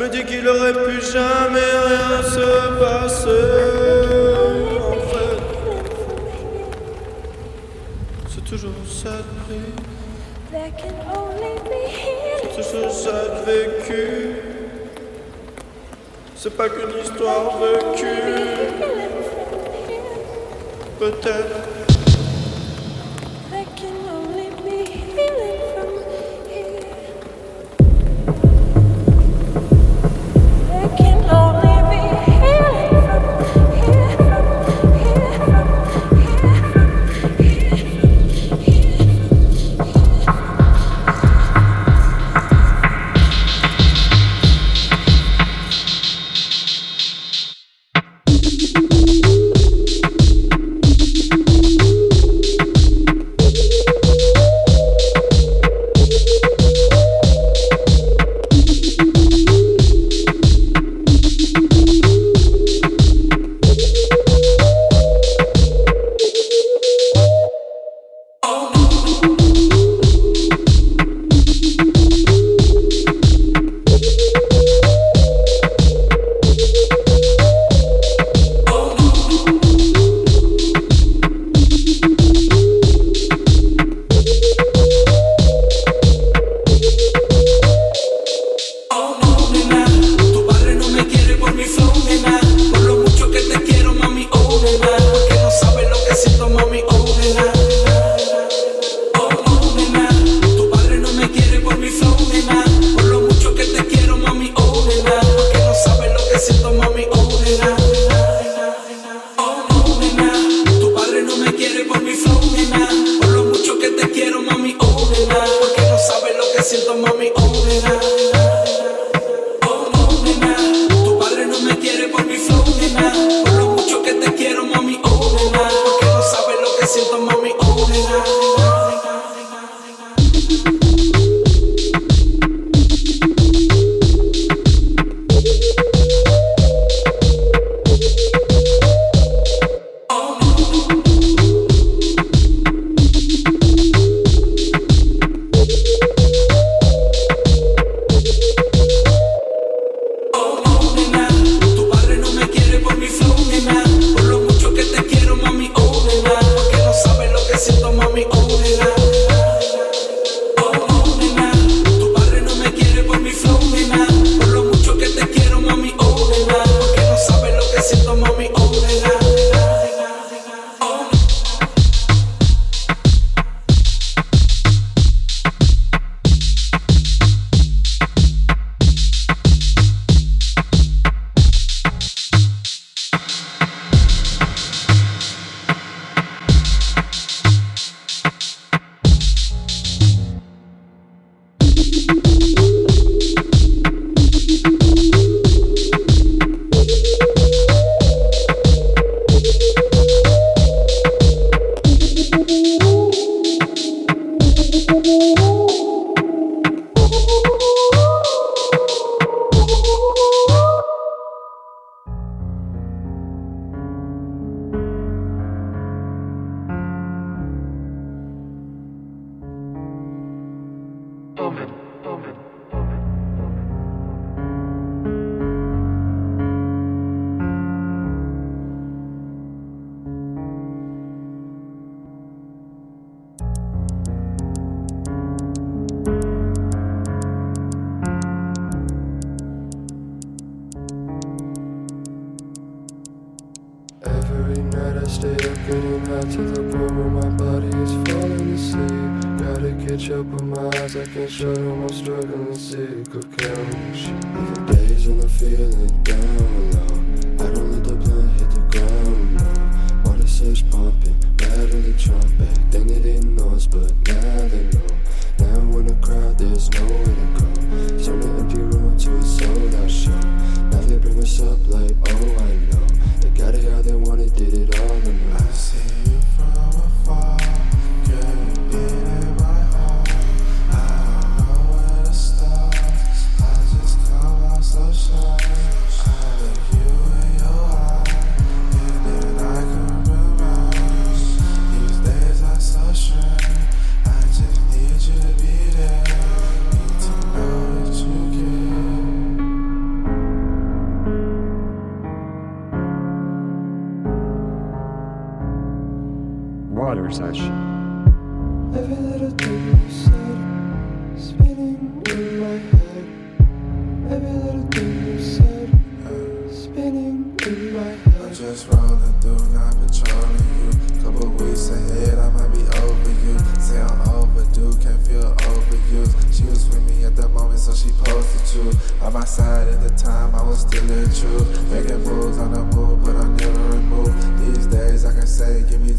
me dis qu'il aurait pu jamais rien se passer. En fait, c'est toujours ça de C'est toujours ça de vécu. C'est pas qu'une histoire vécue. Peut-être omen.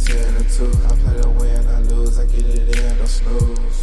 10 or 2. I play to win, I lose, I get it in, no snooze.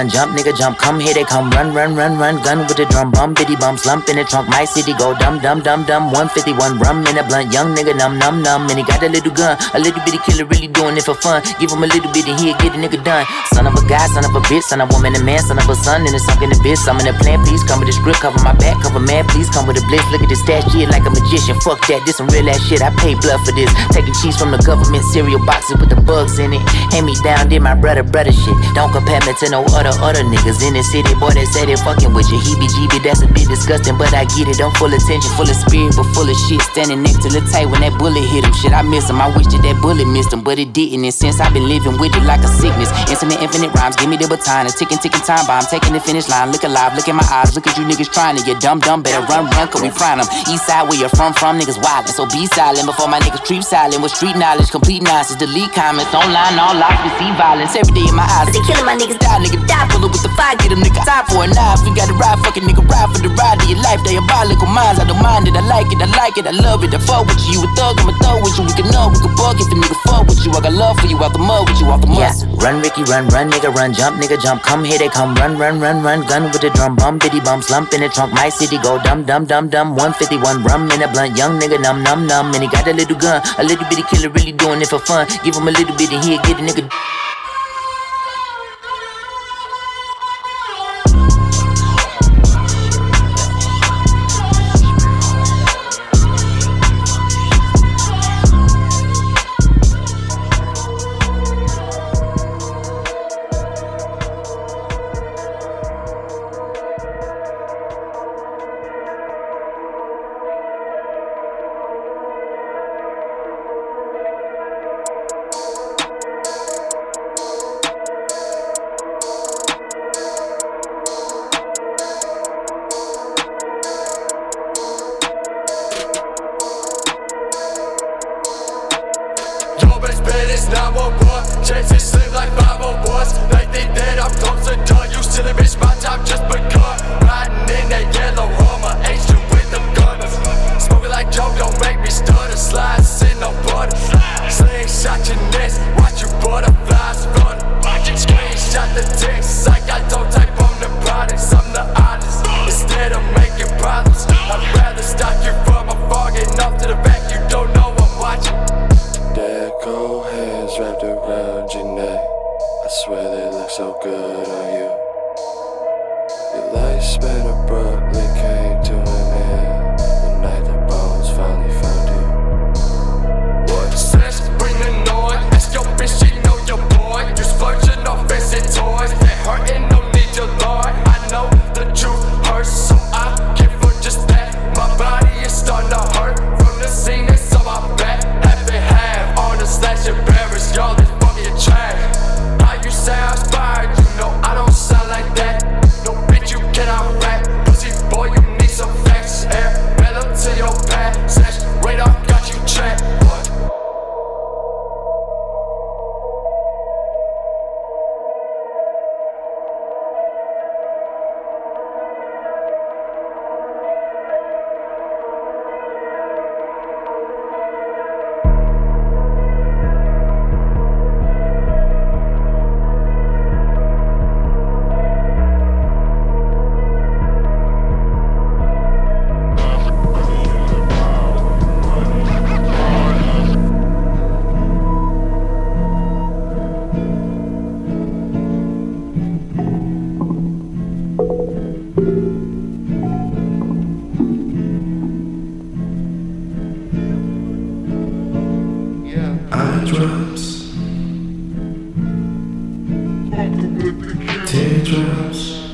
Run, jump, nigga, jump, come here they come, run, run, run, run, gun with the drum, bum, bitty bum, slump in the trunk, my city go dumb, dumb, dumb, dumb, 151 rum in a blunt, young nigga, numb, numb, numb, and he got a little gun, a little bitty killer, really doing it for fun, give him a little bit and he'll get a nigga done, son of a guy, son of a bitch, son of a woman, a man, son of a son, and it's sunk in the bitch, I'm in the plan, please come with the script, cover my back, cover man, please come with a blitz, look at this stash shit like a magician, fuck that, this some real ass shit, I pay blood for this, taking cheese from the government cereal boxes with the bugs in it, hand me down, did my brother, brother shit, don't compare me to no other, other niggas in the city, boy, they say they fucking with you, heebie-jeebie, that's a bit disgusting, but I get it, I'm full attention, full of spirit, but full of shit, standing next to the tight when that bullet hit him, shit, I miss him, I wish that that bullet missed him, but it didn't, and since I've been living with it like a sickness, infinite, infinite rhymes, give me the baton, a ticking, ticking time bomb, taking the finish line, look alive, look in my eyes, look at you niggas trying to get dumb, dumb, better run, run, cause we frying them, east side where you're from, from niggas wildin', so be silent before my niggas creep silent, with street knowledge, complete nonsense, delete comments, online, all lies, receive violence, every day in my eyes, they killing my niggas, die, nigga, die, pull up with the fire, get them nigga, time for a knife, we gotta ride, fucking nigga, ride for the ride of your life, diabolical minds, I don't mind it, I like it, I like it, I love it, I fuck with you, you a thug, I'm a thug with you, we can know, we can bug if a nigga fuck with you, I got love for you, out the mud with you, off the mud. Yeah, run Ricky, run, run, nigga, run, jump, nigga, jump, come here they come, run, run, run, run, gun with the drum, bum, bitty bum, slump in the trunk, my city go dumb, dumb, dumb, dumb, 151 rum in a blunt, young nigga, numb, numb, numb, and he got a little gun, a little bitty killer, really doing it for fun, give him a little bit and he'll get a nigga. Teardrops,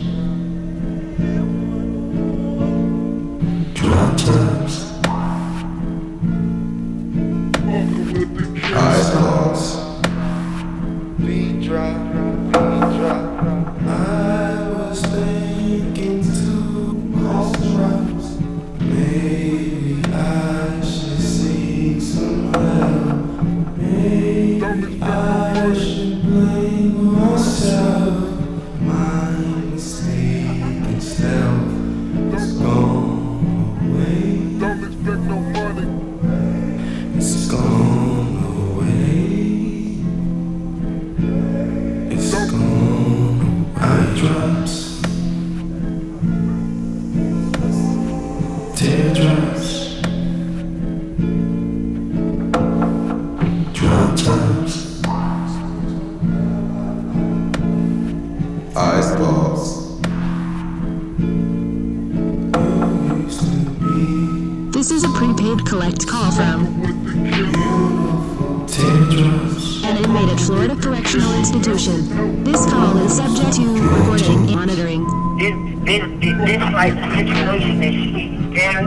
this, this like situation is shit. Yeah?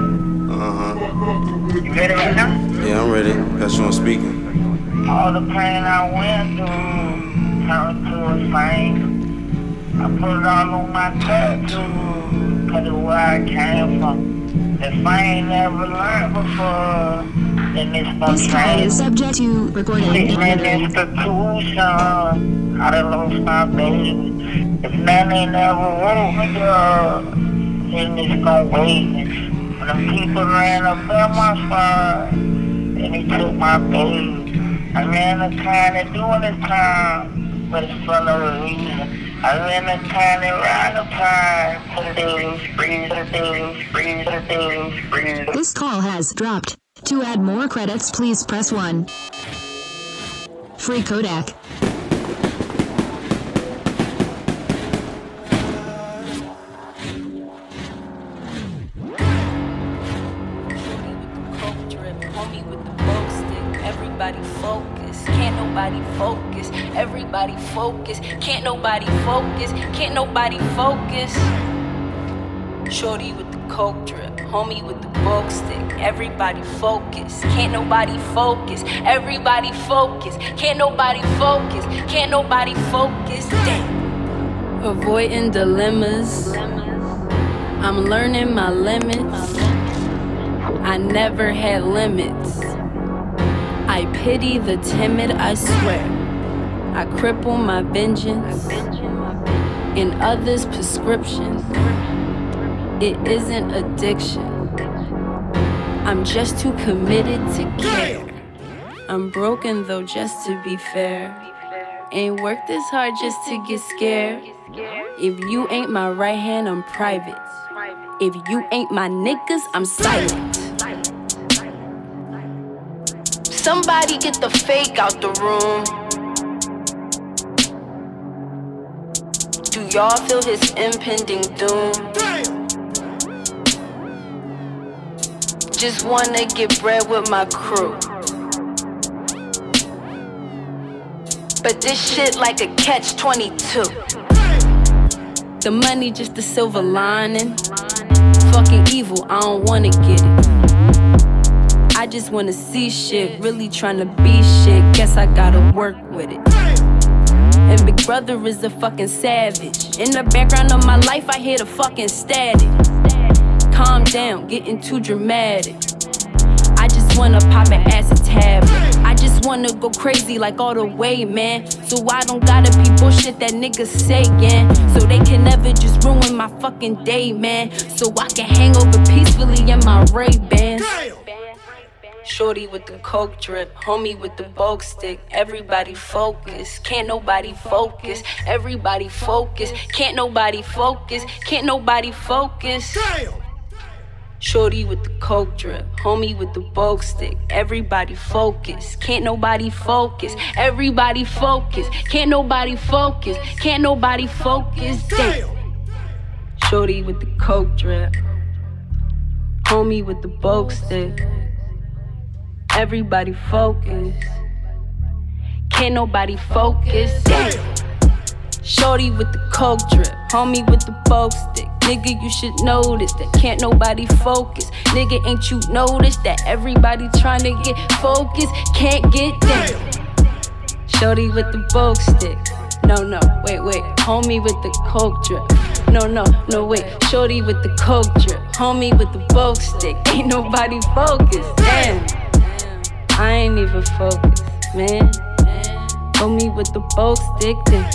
Uh huh. You ready right now? Yeah, I'm ready. Got you on speaking. All the pain I went through turned to a fame. I put it all on my tattoo, cause it's where I came from. If I ain't never learned before, then it's no This call is subject to recording and Sitting in monitoring. institution, I done lost my baby. If man ain't never woke me up, wait. When them people ran up on my then he took my baby. I ran the to doing the time, but it's for no reason. I ran the the the the the dating spree. This call has dropped. To add more credits, please press 1. Free Kodak. Everybody focus, can't nobody focus. Can't nobody focus. Shorty with the coke drip, homie with the bow stick. Everybody focus, can't nobody focus. Everybody focus, can't nobody focus. Can't nobody focus. Avoiding dilemmas. I'm learning my limits. I never had limits. I pity the timid, I swear. I cripple my vengeance in others' prescriptions. It isn't addiction. I'm just too committed to care. I'm broken though, just to be fair. Ain't worked this hard just to get scared. If you ain't my right hand, I'm private. If you ain't my niggas, I'm silent. Somebody get the fake out the room. Do y'all feel his impending doom? Just wanna get bread with my crew. But this shit like a catch 22. The money just a silver lining. Fucking evil, I don't wanna get it. I just wanna see shit, really tryna be shit. Guess I gotta work with it. And Big Brother is a fucking savage. In the background of my life, I hear the fucking static. Calm down, getting too dramatic. I just wanna pop an acid tablet. I just wanna go crazy like all the way, man. So I don't gotta be bullshit that niggas saying. So they can never just ruin my fucking day, man. So I can hang over peacefully in my Ray Bans. Shorty with the coke drip, homie with the bulk stick. Everybody focus, can't nobody focus. Everybody focus, can't nobody focus. Can't nobody focus. Shorty with the coke drip, homie with the bulk stick. Everybody focus, can't nobody focus. Everybody focus, can't nobody focus. Can't nobody focus. Damn. Shorty with the coke drip, homie with the bulk stick. Everybody focus, can't nobody focus. Damn. Shorty with the coke drip, homie with the bulk stick. Nigga, you should notice that can't nobody focus. Nigga, ain't you noticed that everybody trying to get focused can't get down? Shorty with the bulk stick. No, no, wait, wait. Homie with the coke drip. No, no, no, wait. Shorty with the coke drip. Homie with the bulk stick. Ain't nobody focused. Damn. I ain't even focused, man. Homie with the bulk stick. Damn.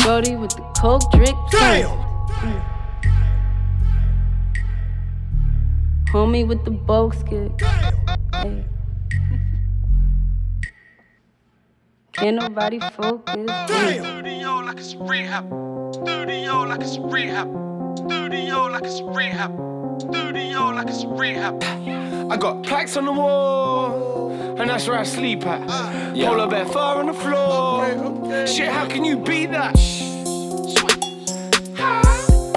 Shorty with the coke drip. Damn. Homie with the bulk stick. Hey. Can't nobody focus. Damn. Studio like it's rehab. Studio like it's rehab. Studio like it's rehab. Studio like it's rehab. I got plaques on the wall, and that's where I sleep at. Polar bear far on the floor. Shit, how can you beat that?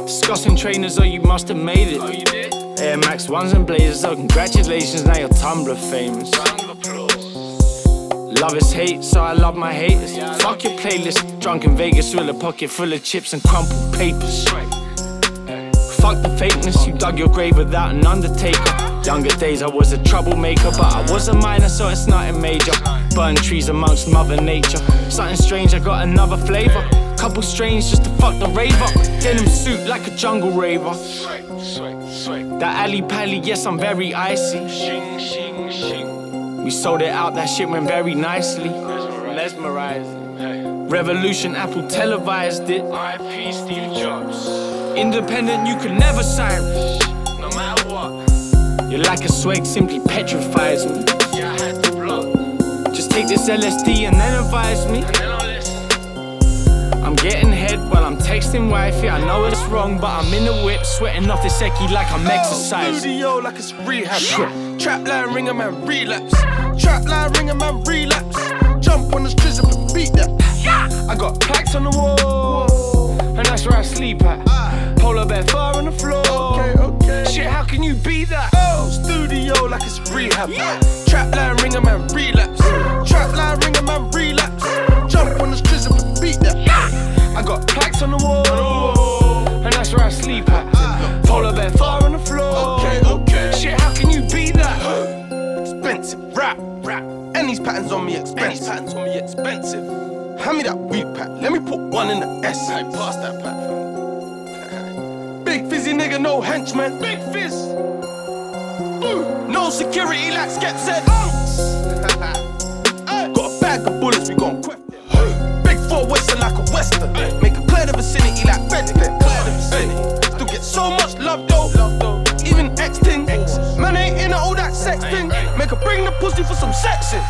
Discussing trainers, oh, you must have made it. Oh, you did? Air Max ones and blazers, oh, congratulations, now you're Tumblr famous. Love is hate, so I love my haters. Fuck your playlist, drunk in Vegas with a pocket full of chips and crumpled papers. Fuck the fakeness, you dug your grave without an undertaker. Younger days I was a troublemaker, but I was a minor, so it's nothing major. Burn trees amongst Mother Nature. Something strange, I got another flavor. Couple strange just to fuck the rave up. Denim suit like a jungle raver. That alley pally, yes, I'm very icy. We sold it out, that shit went very nicely. Mesmerizing. Revolution, Apple televised it. RIP Steve Jobs. Independent, you could never sign. No matter what. You're like a swag, simply petrifies me. Yeah, I had to block. Just take this LSD and then advise me. And then I listen. I'm getting head while I'm texting wifey. I know it's wrong, but I'm in the whip, sweating off this ecky like I'm exercising. Studio like it's rehab. Trap line ring a man relapse. Trap line ring a man relapse. Jump on the streets and beat that. I got plaques on the wall, and that's where I sleep at. Ah. Polar bear fur on the floor. Okay, okay. Shit, how can you beat that? Oh, studio like it's rehab. Trap line ring a man relapse. Trap line ring a man relapse. Jump on the streets and beat that. I got plaques on the wall, and that's where I sleep at. Ah. Polar bear fur on the floor. Okay, okay. Shit, how can you beat that? Expensive rap, rap. And these patterns on me expensive. And these patterns on me expensive. Hand me that weed pack. Let me put one in the S. I pass that pack. Big fizzy nigga, no henchman. Big fizz. No security like Skep said. Got a bag of bullets, we gon' quit. Big four western like a western. Make a clear the vicinity like Fed. Clear the vicinity. Still get so much love though. Even X thing. Man ain't in all that sex thing. Make her bring the pussy for some sexing.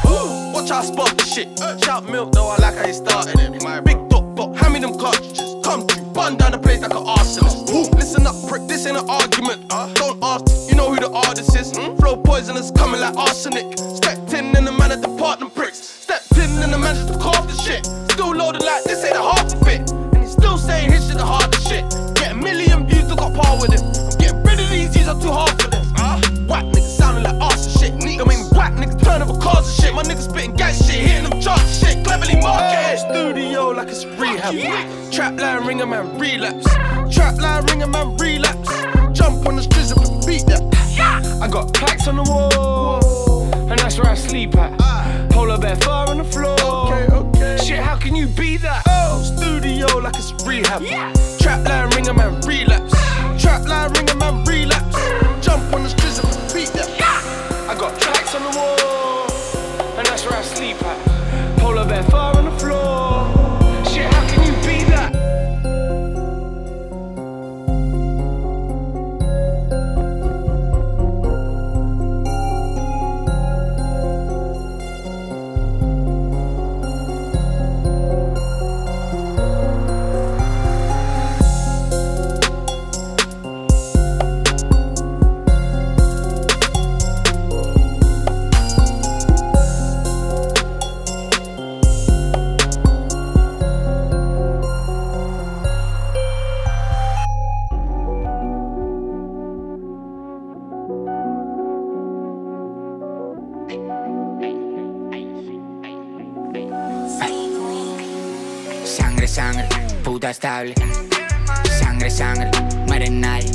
Watch how I spark the shit. Shout milk though, I like how you started it. Big dog, dog, hand me them cartridges. Come through, bun down the place like an arsonist. Ooh, listen up, prick, this ain't an argument. Don't ask, you know who the artist is. Flow poisonous, coming like arsenic. Stepped in and the man at the partner pricks. Stepped in and the man just carved the shit. Still loaded like this ain't a half of it. And he's still saying his shit the hardest shit. Get a million views, to got power with it. I'm getting rid of these, these are too hard for them. Uh, whack niggas sounding like arse shit. Don't make me whack niggas turn over cars and shit. My niggas spitting gang shit, hitting them charts shit. Cleverly marketed. Studio like it's rehab. Trap line ringer man relapse. Trap line ringer man relapse. Jump on the streets and beat that. I got plaques on the wall, and that's where I sleep at. Ah. Polar bear fur on the floor. Okay, okay. Shit, how can you be that? Oh, studio like it's rehab. Trap line ringer man relapse. Ah. Trap line ringer man relapse. Ah. Jump on the streets and beat that. I got plaques on the wall, and puta estable. Sangre, sangre, muere nadie.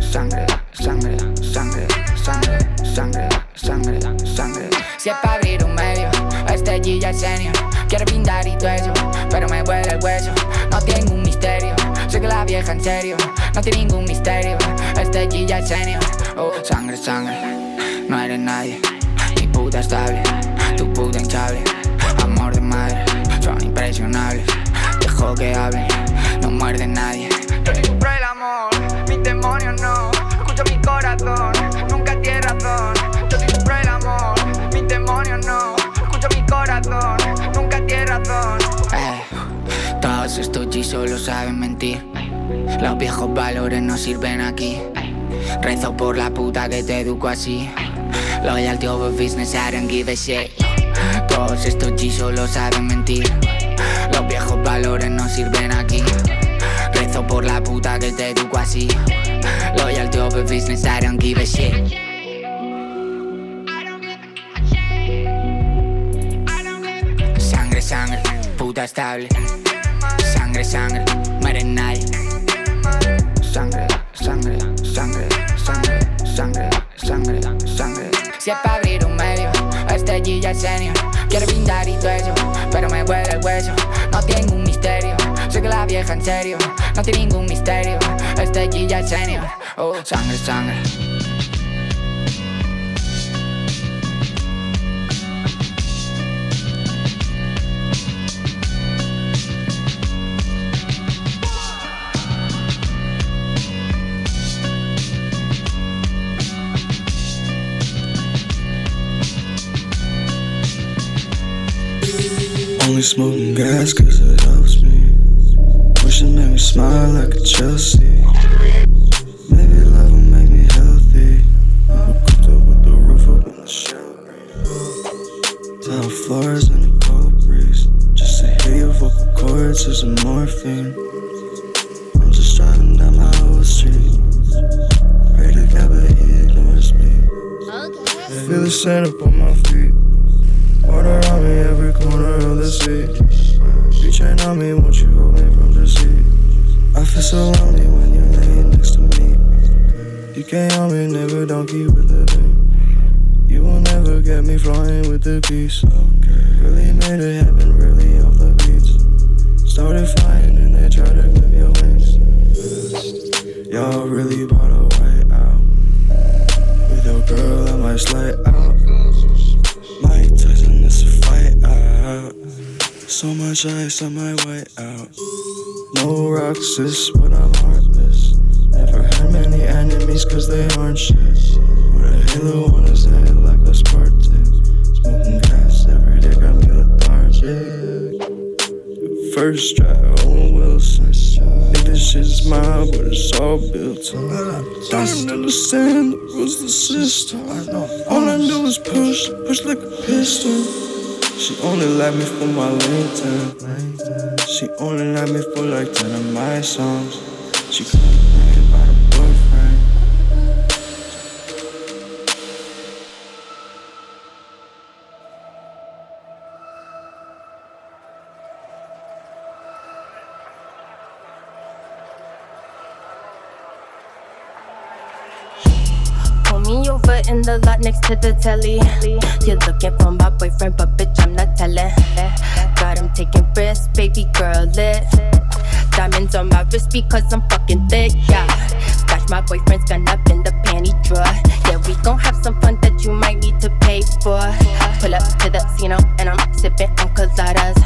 Sangre, sangre, sangre, sangre, sangre, sangre, sangre. Si es para abrir un medio, este G ya es senior. Quiero pintar y todo eso, pero me huele el hueso. No tengo un misterio, sé que la vieja en serio. No tiene ningún misterio, este G ya es senior. Oh, sangre, sangre, no eres nadie. Mi puta estable, tu puta hinchable. Amor de madre, son impresionables. Dejo que hablen, no muerde nadie. Yo te el amor, mis demonios no. Escucho mi corazón, nunca tiene razón. Yo te compro el amor, mis demonios no. Escucho mi corazón, nunca tiene razón. Eh, todos estos G solo saben mentir. Los viejos valores no sirven aquí. Rezo por la puta que te educo así. Loyalty over business, I don't give a shit. Todos estos G solo saben mentir. Valores no sirven aquí. Rezo por la puta que te educo así. Loyalty over business, I don't give a shit. Sangre, sangre, puta estable. Sangre, sangre, muere nadie. Sangre, sangre, sangre, sangre, sangre, sangre, sangre. Si es para abrir un medio, este G ya es senior. Quiero pintar y eso, pero me huele el hueso. No tengo un misterio, sé que la vieja en serio. No tiene ningún misterio, este G ya es senior. Oh, sangre, sangre. Smoking gas cause it helps me. Wish it made me smile like a Chelsea. a donkey with it living. You will never get me flying with the beast. Okay. Really made it happen, really off the beats. Started flying and they tried to clip your wings. Y'all really bought a white out. With your girl, I might slide out. Mike Tyson, this a fight out. So much ice, on my white out. No rocks, it's all built up. Don't understand the rules of the system. All I do is push, push like a pistol. She only like me for my LinkedIn. She only like me for like 10 of my songs. She the lot next to the telly. You're looking for my boyfriend, but bitch, I'm not telling. Got him taking risks, baby girl lit. Diamonds on my wrist because I'm fucking thick, yeah. Stash my boyfriend's gun up in the panty drawer. Yeah, we gon' have some fun that you might need to pay for. Pull up to the casino and I'm sipping on coladas.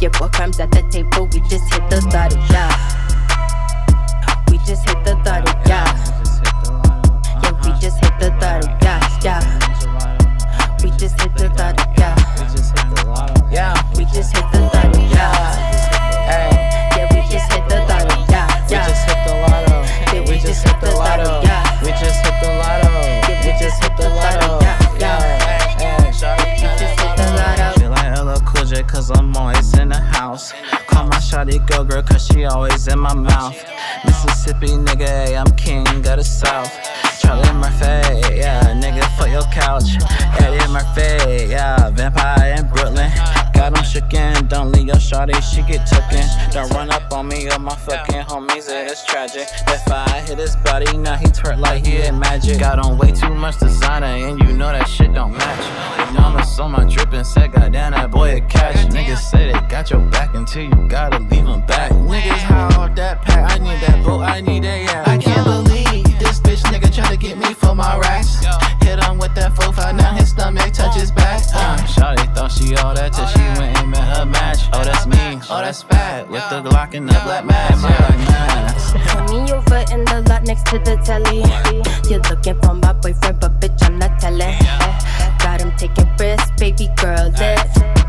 Your boy comes at the table, we just hit the lotto, yeah. We just hit the lotto, yeah. Yeah, we just hit the lotto, yeah. We just hit the lotto, yeah. Yeah, we just hit the lotto, yeah. Hey, Yeah, we just hit the lotto, yeah, we just hit the lotto. Yeah, We just hit the lotto. yeah. We just hit the lotto. We just hit the lotto. yeah. We just hit the lotto. Feel like LL Cool cause I'm always in the house. Call my shawty girl girl cause she always in my mouth. Mississippi nigga, hey, I'm king of the south. Charlie Murphy, yeah, nigga, fuck your couch. Eddie Murphy, yeah, vampire in Brooklyn. Got him shookin', don't leave your shawty, she get tookin'. Don't run up on me or my fucking homies, it is tragic. If I hit his body, now he twerk like he had magic. Got on way too much designer, and you know that shit don't match. Diamonds on my drip and said, goddamn, that boy a catch. Niggas say they got your back until you gotta leave them back. Niggas off that pack, I need that boat, I need that, yeah. I can't believe this bitch nigga try to get me for my racks. Hit him with that 4-5, now his stomach touches back. Uh, Shawty thought she all that till she went and met her match. Oh, that's me. Oh, that's fat. With the Glock and the black mask. Yeah, Pull me over in the lot next to the telly. You're looking for my boyfriend, but bitch, I'm not telling. Got him taking risks, baby girl lit.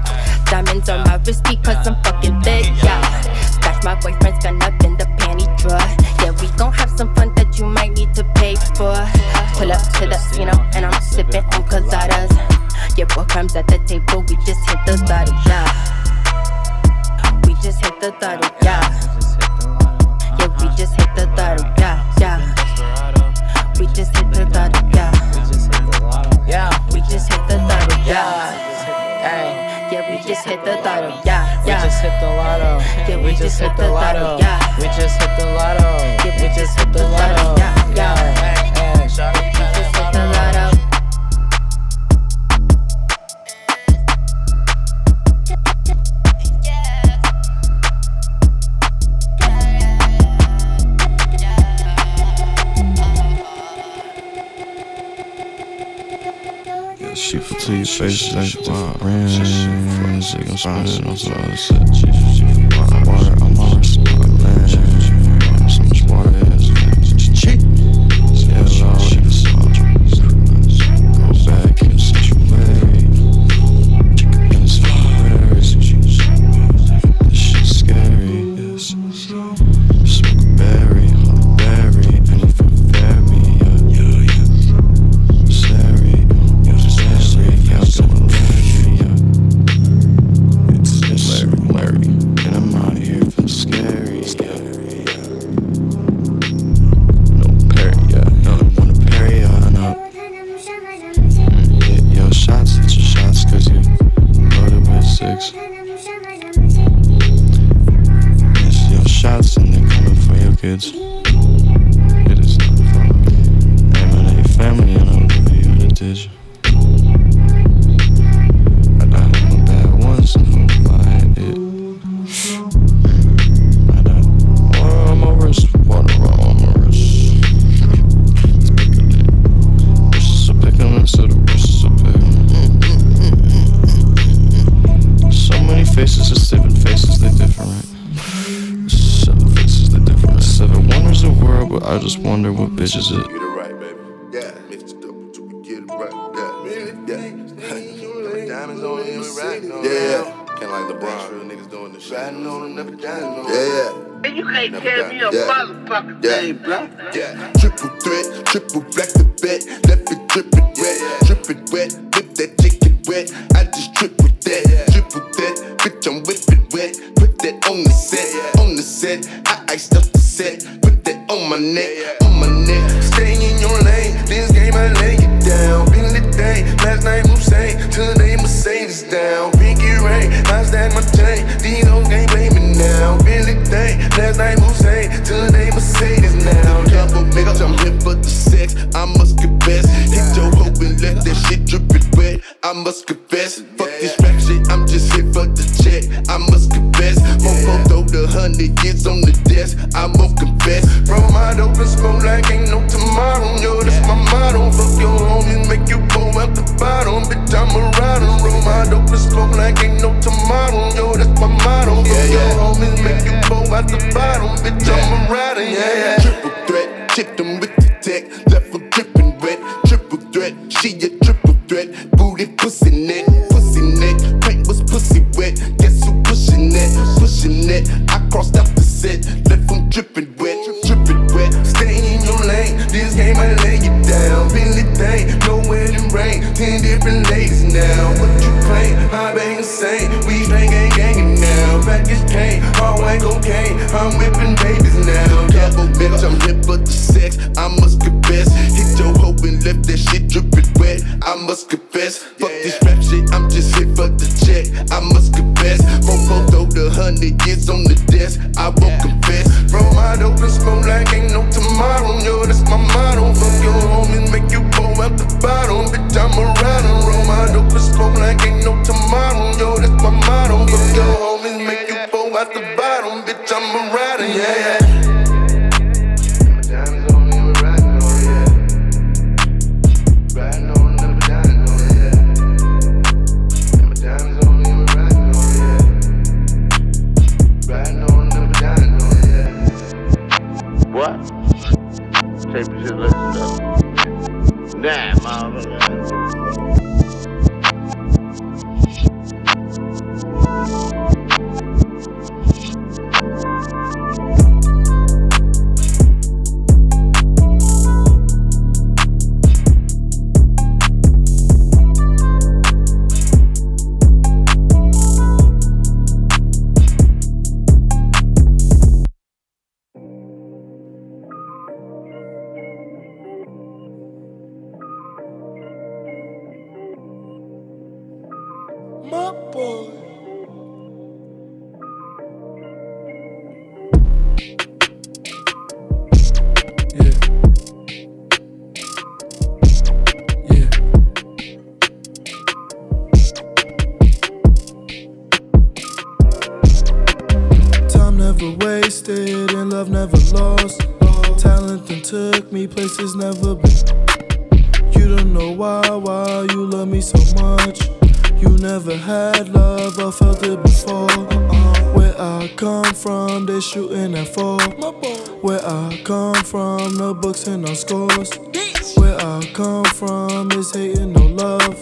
Diamonds on my wrist because I'm fucking thick, yeah. Stash my boyfriend's gun up in the panty drawer. Yeah, we gon' have some fun for. Pull up to the casino and I'm sipping on coladas. Your boy comes at the table, we just hit the lotto, yeah. We just hit the lotto, yeah. Yeah, we just hit the lotto, yeah, yeah. We just hit the lotto, yeah. Yeah, We just hit the lotto, yeah. Hey. Yeah, we just hit the lotto, yeah, We yeah. just hit the lotto. Yeah, we just hit the lotto. We just hit the lotto. We just hit the lotto. Yeah, yeah. Shawty, We just hit the lotto. Yeah, shoot for to your face, like wow. Brands, she gon' spend it on some other shit. hundred years on the desk, I both confess. From dope open smoke like ain't no tomorrow. Yo, that's my motto. Fuck your homies, make you go out the bottom. Bitch, I'm a rider. From dope open smoke like ain't no tomorrow. Yo, that's my motto. Fuck yeah, yeah. your homies, make you go out the bottom. Bitch, I'm a rider. Yeah, yeah. Triple threat, chip drippin' wet, drippin' wet. Stay in your lane, this game might lay you down. Been the thing, no wedding rain. ten different ladies now. What you claim? I bang insane, we gang gangin' now. Package pain, all white cocaine, I'm with boxing our scores. Bitch. Where I come from is hating, no love.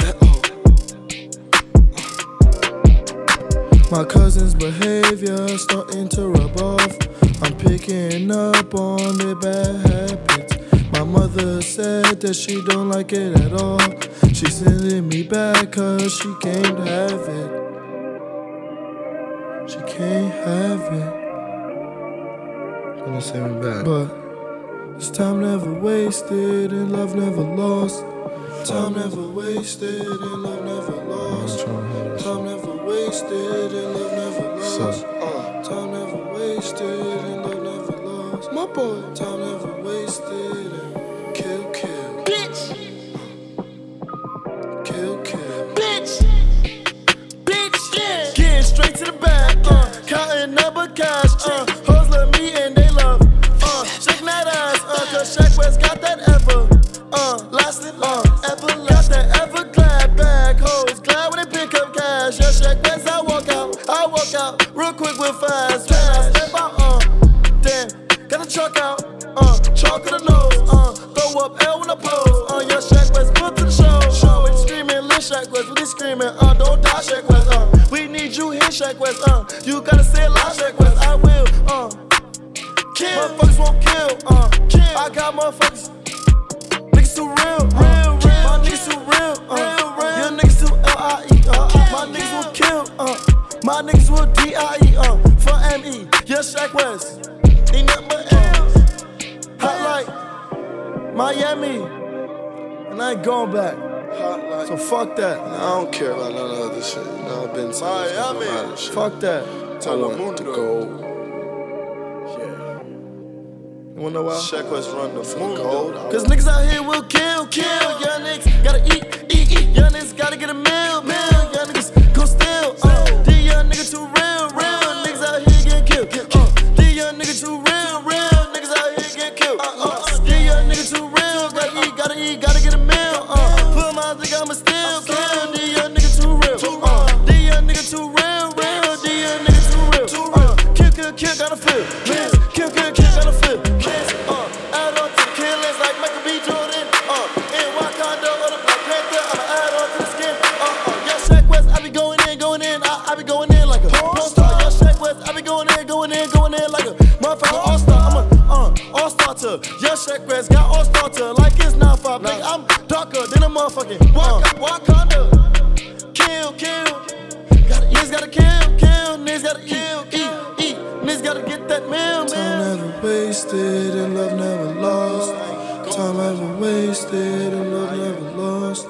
My cousin's behavior starting to rub off. I'm picking up on their bad habits. My mother said that she don't like it at all. She's sending me back cause she can't have it. She can't have it. Gonna send me back. But wasted and love never lost. Time never wasted and love never lost. Time never wasted and love never lost. Time never wasted and love never lost. My boy, time never wasted. Fuck that. I don't care about none of this shit. Know, I've been to Miami. shit. Fuck that. I want to go. Yeah. You wanna know why? West run the the gold. Cause niggas out here will kill, kill. Young niggas gotta eat, eat, eat. Young niggas gotta get a meal. Niggas gotta kill, eat, eat. Niggas gotta get that meal, Time never wasted and love never lost. Time never wasted and love never lost.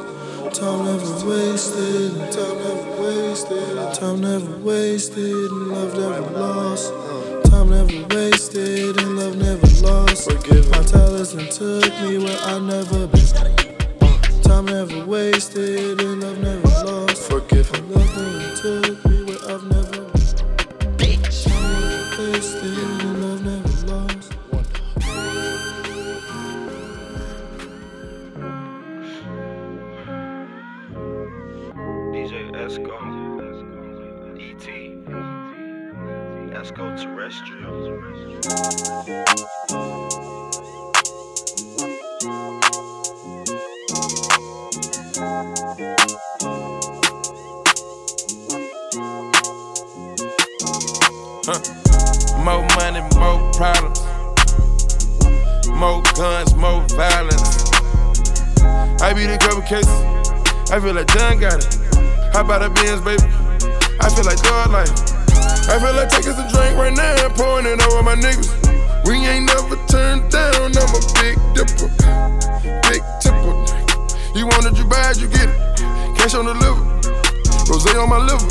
Time never wasted and time never wasted. Time never wasted and love never lost. Time never wasted and love never lost. My talents and took me where I never been. Time never wasted and love never lost. Forgive him. Love never took me where I've never been. Bitch. Time never wasted and love never lost. DJ Esco, ET, Esco Terrestrial. Huh. More money, more problems. More guns, more violence. I beat a couple cases. I feel like John got it. How about a Benz, baby? I feel like dog life. I feel like taking some drink right now and pouring it over my niggas. We ain't never turned down. I'm a big dipper, big tipper. You want it, you it, you get it. Cash on the liver, rose on my liver.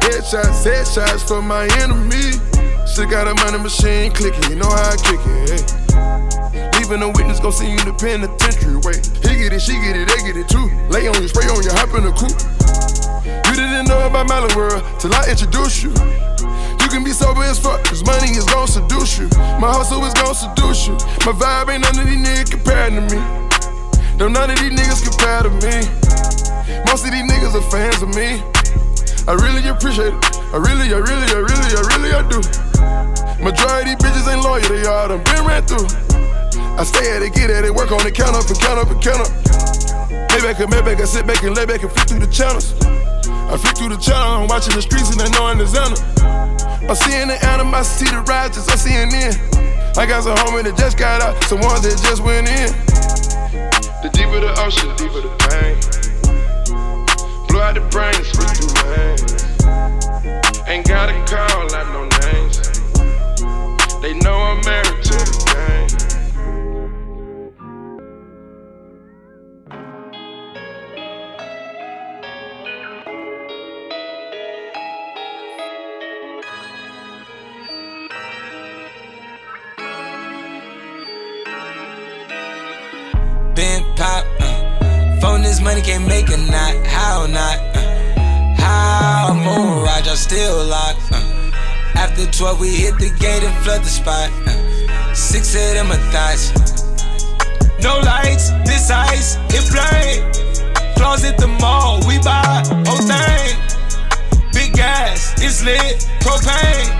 Headshots, headshots for my enemy. Still got a money machine clicking, you know how I kick it. Hey. Leaving a witness, gon' see you in the penitentiary. Wait, he get it, she get it, they get it too. Lay on you, spray on you, hop in the coupe. You didn't know about Melon World till I introduced you. You can be sober as fuck, cause money is gon' seduce you. My hustle is gon' seduce you. My vibe ain't none of these niggas compared to me. No, none of these niggas compare to me. Most of these niggas are fans of me. I really appreciate it. I really, I really, I really, I really, I do. Majority bitches ain't loyal, they all done been ran through. I stay at it, get at it, work on it, count up and count up and count up. Maybe I could, I sit back and lay back and flick through the channels. I flick through the channel, I'm watching the streets and I know I'm the Xander. I'm seeing the animosity, the rises, I'm seeing in. I got some homies that just got out, some ones that just went in. The deeper the ocean, the deeper the pain. Blow out the brain, switch through lanes. Ain't gotta call out no names. They know I'm married to the game. Uh. money can't make a knot. How not? Uh. How Mirage, I still locked. After 12, we hit the gate and flood the spot. Six of them are thoughts. No lights, this ice, it blind. Closet the mall, we buy whole thing. Big gas, it's lit, propane.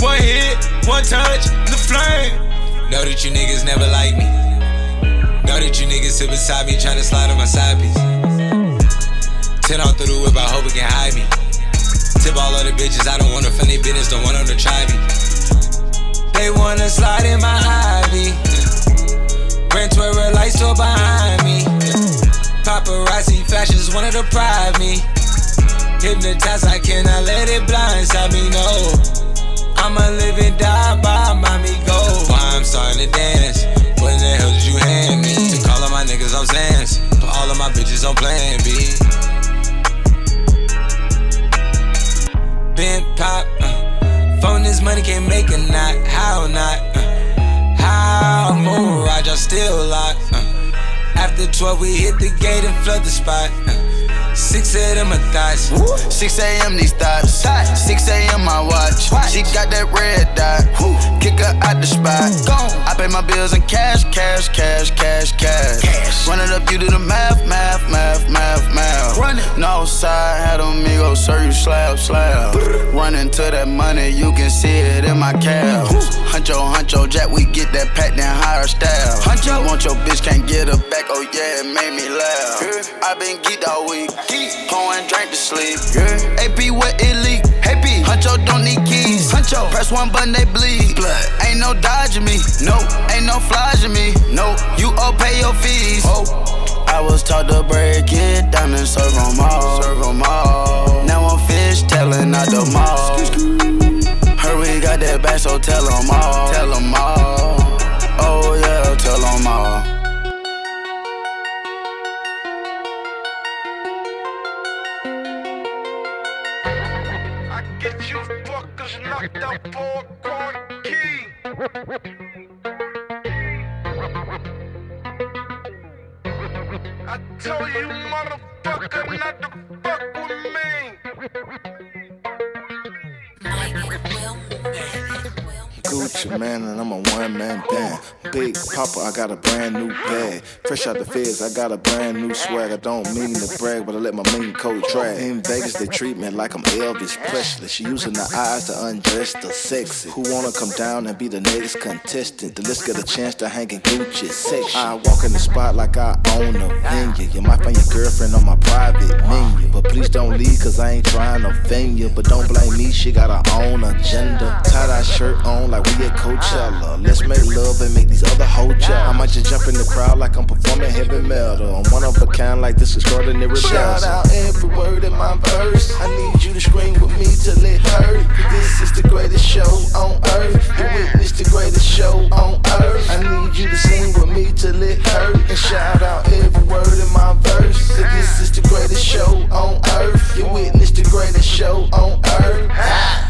One hit, one touch, the flame. Know that you niggas never like me. Know that you niggas sit beside me tryna slide on my side piece. Ten out through the whip, I hope it can hide me. Tip all of the bitches, I don't wanna funny business, don't want them to try me. They wanna slide in my Ivy. Grand Tour light store behind me. Paparazzi flashes wanna deprive me. Hypnotized, I cannot let it blindside me, no. I'ma live and die by mommy go. Why I'm starting to dance? What in the hell did you hand me? To call all my niggas on Xans, put all of my bitches on plan B. pop, uh, phone this money can't make a knot. How not? Uh, how moon ride, y'all still locked. Uh, after 12, we hit the gate and flood the spot. Uh, 6 of them are thoughts. 6 a.m. these thoughts. 6 a.m. my watch. She got that red dot. Kick her out the spot. I pay my bills in cash, cash, cash, cash, cash. Run it up, you do the math, math, math, math, math. Run it. No side, had amigo, serve you slab, slab. Run into that money, you can see it in my calves. Huncho, huncho, jack, we get that pack, then hire staff. Huncho, want your bitch, can't get her back, oh yeah, it made me laugh. i been geeked all week. Pouring drink to sleep. Yeah. AP what it leak. Hey P. Huncho don't need keys. Huncho. Press one button they bleed. Blood. Ain't no dodging me. No. Ain't no flogging me. No. You all pay your fees. Oh. I was taught to break it down and serve them all. Serve them all. Now I'm fish telling out the mall. We got that back, so tell them all. Tell them all. Oh yeah, tell them all. I told you, motherfucker, not to fuck with me. Gucci Mane, and I'm a one man band. Big Papa, I got a brand new bag. Fresh out the feds, I got a brand new swag. I don't mean to brag, but I let my mean coat drag. In Vegas, they treat me like I'm Elvis Presley. She using the eyes to undress the sexy. Who wanna come down and be the next contestant? Then let's get a chance to hang in Gucci section. I walk in the spot like I own a venue. You might find your girlfriend on my private menu. But please don't leave, cause I ain't trying to offend you. But don't blame me, she got her own agenda. Tie dye shirt on like we at Coachella. Let's make love and make these other hoes jealous. I might just jump in the crowd like I'm performing heavy metal. I'm one of a kind like this extraordinary Shout out every word in my verse. I need you to scream with me till it hurt. This is the greatest show on earth. You witness the greatest show on earth. I need you to sing with me till it hurt. And shout out every word in my verse. This is the greatest show on earth. You witness the greatest show on earth.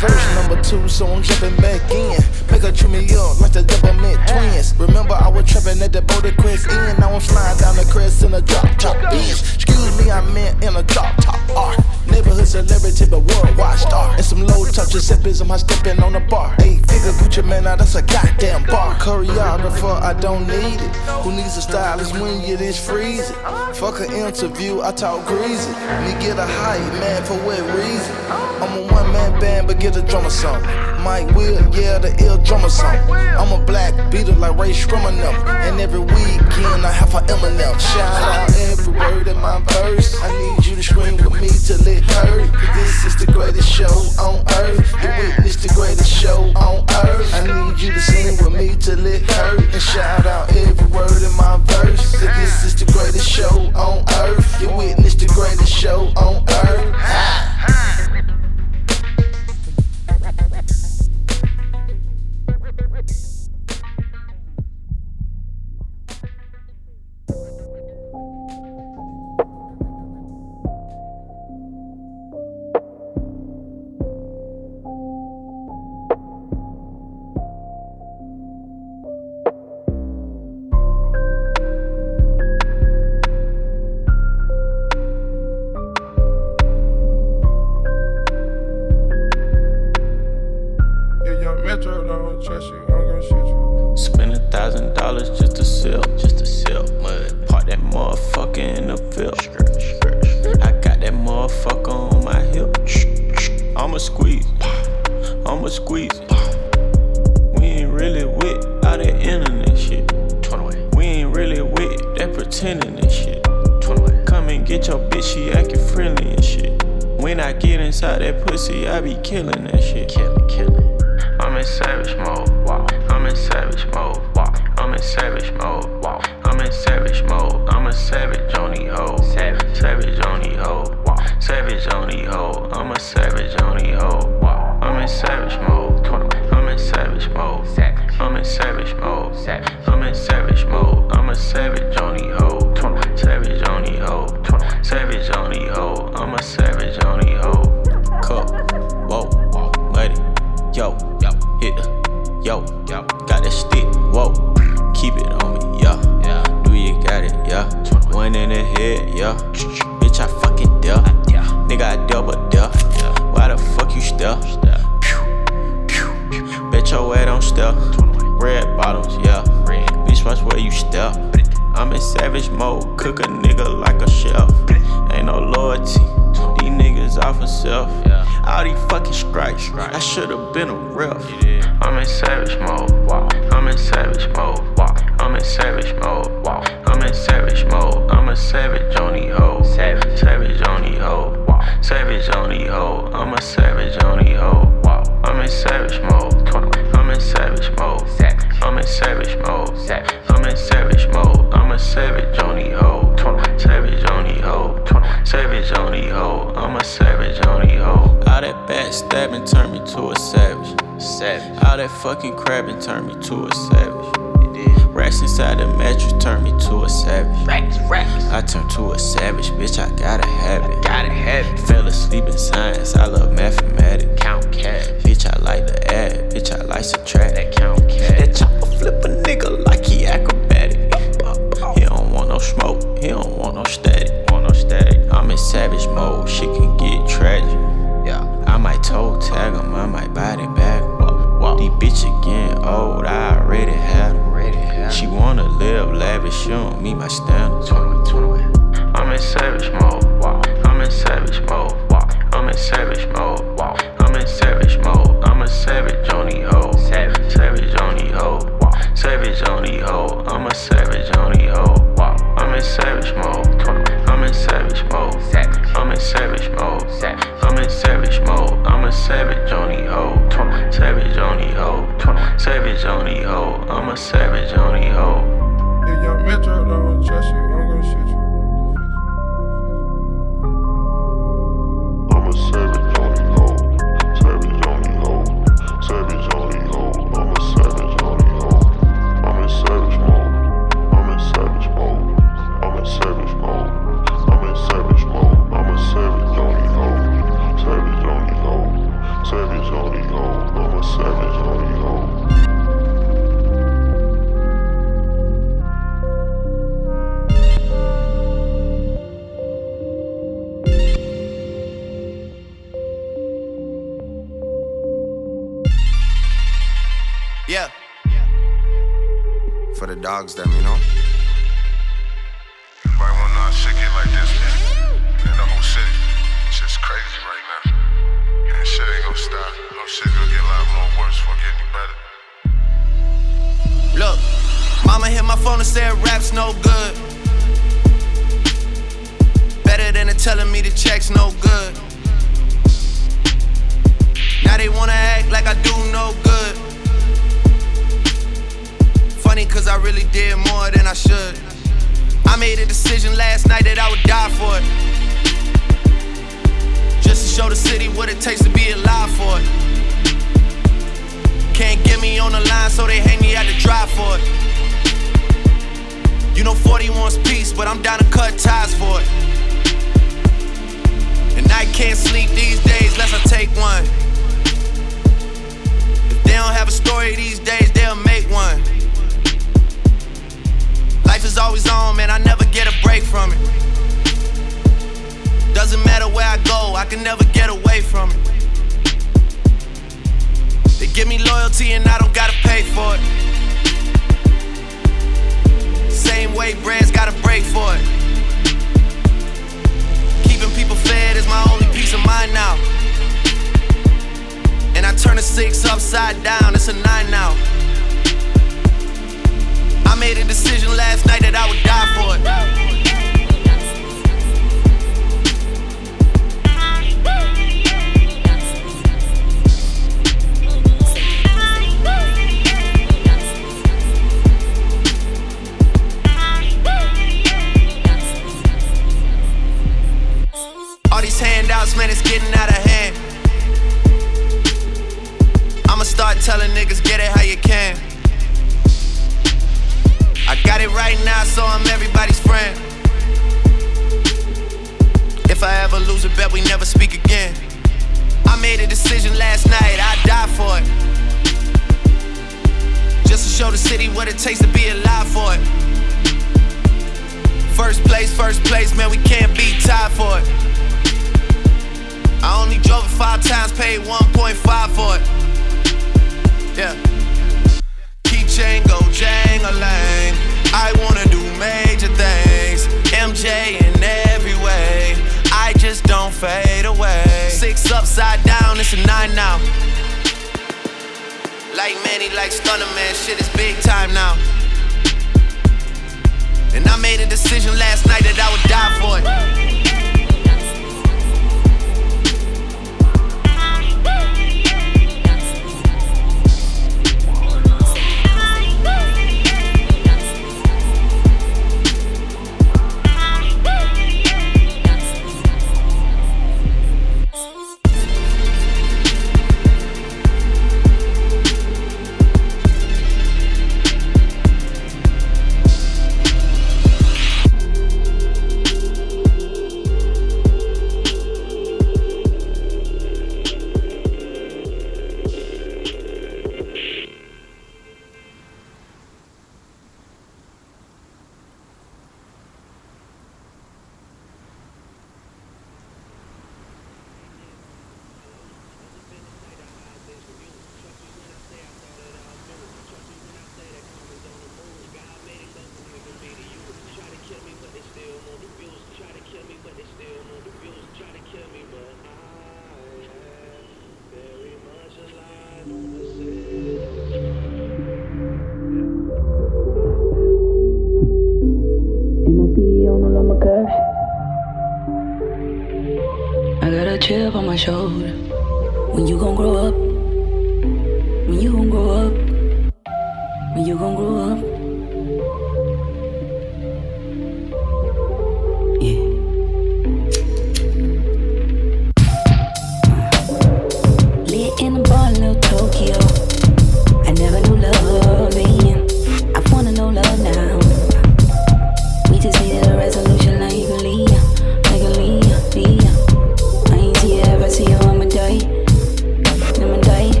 Verse number two, so I'm jumping back in. Make her treat me up like the government twins. Remember, I was trapping at the Boulder Crest Inn. Now I'm flying down the crest in a drop top Benz. Excuse me, I meant in a drop top R. Neighborhood celebrity, but worldwide star. And some low touch Giuseppe's, am I stepping on the bar? Eight figure Gucci Mane, now that's a goddamn bar. Choreographer, I don't need it. Who needs a stylist when you this freezing? Fuck an interview, I talk greasy. Me get a hype man for what reason? I'm a one man band, but get a drummer song. Mike Will, yeah, the ill drummer song. I'm a black beater like Rae Sremmurd them. And every weekend I have a Eminem. Shout out every word in my verse. I need you to scream with me till it hurt. This is the greatest show on earth. You witness the greatest show on earth. I need you to sing with me till it hurt. And shout out every word in my verse. Cause this is the greatest show on earth. You witness the greatest show on earth. Fucking strikes, I should've been a ref. I'm in savage mode, wow. I'm in savage mode, wow. I'm in savage mode, wow. I'm in savage mode. I'm a savage on the hoe, savage, savage on the hoe, wow. Savage on the hoe, I'm a savage on the hoe, wow. I'm in savage mode, I'm in savage mode, I'm in savage mode, I'm in savage mode. I'm a savage on the hoe, savage on the hoe, savage on the hoe. I'm a savage on the hoe. All that backstabbing turned me to a savage. Savage. All that fucking crabbing turned me to a savage. Racks inside the mattress turned me to a savage. Racks, racks. I turned to a savage, bitch. I gotta have it. Gotta have it. Fell asleep in science. I love mathematics. Count cash. Bitch, I like to add. Bitch, I like subtract. That count cash. That chopper flip a nigga like he acrobatic. He don't want no smoke. He don't want no static. Want no static. I'm in savage mode. Shit can get tragic. Yeah. I might toe tag him. I might body bag him. These bitches getting old. I already had them. She wanna live lavish. She don't meet my standards. I'm in savage mode. I'm in savage mode. I'm in savage mode. I'm in savage mode. I'm a savage on the hoe. Savage. Savage on the hoe. Savage on the hoe. I'm a savage on the hoe. I'm in savage mode. I'm in savage mode. I'm in savage mode. I'm in savage mode. Savage on the hoe. Savage on the hoe. Savage on the hoe. I'm a savage on the hoe. If young Metro don't trust you. Dogs, them,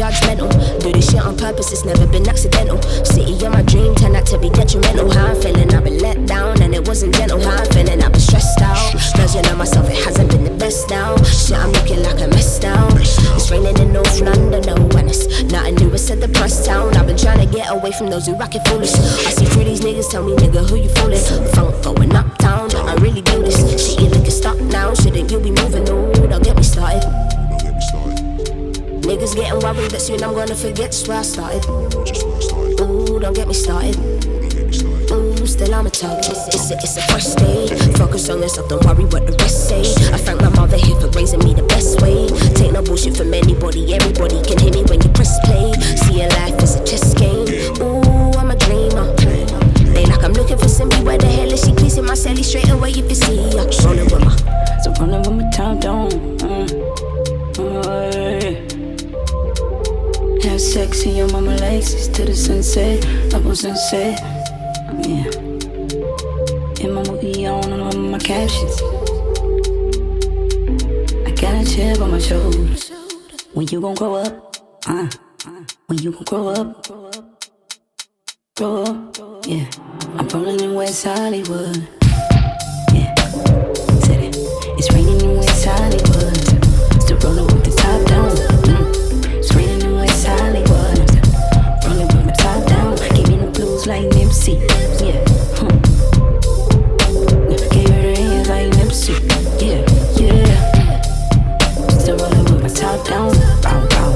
judgmental. Do this shit on purpose, it's never been accidental. City of my dream turned out to be detrimental. How I'm feeling, I've been let down and it wasn't gentle. How I'm feeling, I've been stressed out. Version of myself, it hasn't been the best now. Shit, I'm looking like a mess now. It's raining in North London, no, and it's nothing new. It's at the press town. I've been trying to get away from those who rock it foolish. I see through these niggas, tell me, nigga, who you fooling? Funk going uptown. I really do this. Shit, you looking stop now. Shouldn't you be moving? No, don't get me started. Niggas getting worried that soon I'm gonna forget where I started. Ooh, don't get me started. Ooh, still I'm a target. It's a, it's a fresh day. Focus on yourself, don't worry what the rest say. I thank my mother here for raising me the best way. Take no bullshit from anybody, everybody can hear me when you press play. See your life is a chess game. Ooh, I'm a dreamer. They like I'm looking for somebody, where the hell is she? Please hit my celly straight away if you see her. Rolling with my So running with my top down. Mm. Mm, Have sex in your mama legs to the sunset, up on sunset. Yeah. And my movie on and on my captions. I got a chip on my shoulders. When you gon' grow up? Uh. When you gon' grow up? Grow up? Yeah. I'm rolling in West Hollywood. Yeah. It's raining in West Hollywood. Still rolling with the top down. like Nipsey. Yeah. Hmm. Her like Nipsey. Yeah, yeah. With my top down. Bow, bow.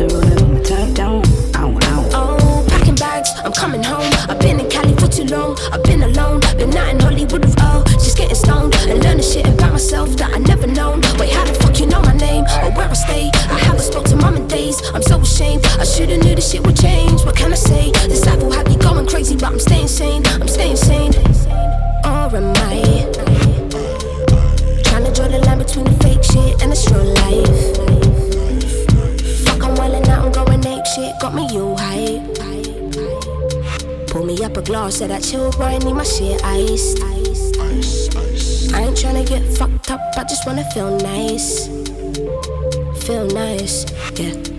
With my top down. Ow, ow. Oh, packing bags. I'm coming home. I've been in Cali for too long. I've been alone, but not in Hollywood all. Just getting stoned and learning shit about myself that I never known. Wait, how the fuck you know my name or where I stay? I haven't spoke to mom in days. I'm so ashamed. I should've knew this shit can I say? This life will have me going crazy, but I'm staying sane. I'm staying sane. Or am I? Trying to draw the line between the fake shit and the real life. Fuck, I'm wildin' out, I'm going ape shit. Got me you high. Pull me up a glass of that chill, boy. I need my shit iced. I ain't tryna get fucked up, I just wanna feel nice. Feel nice, yeah.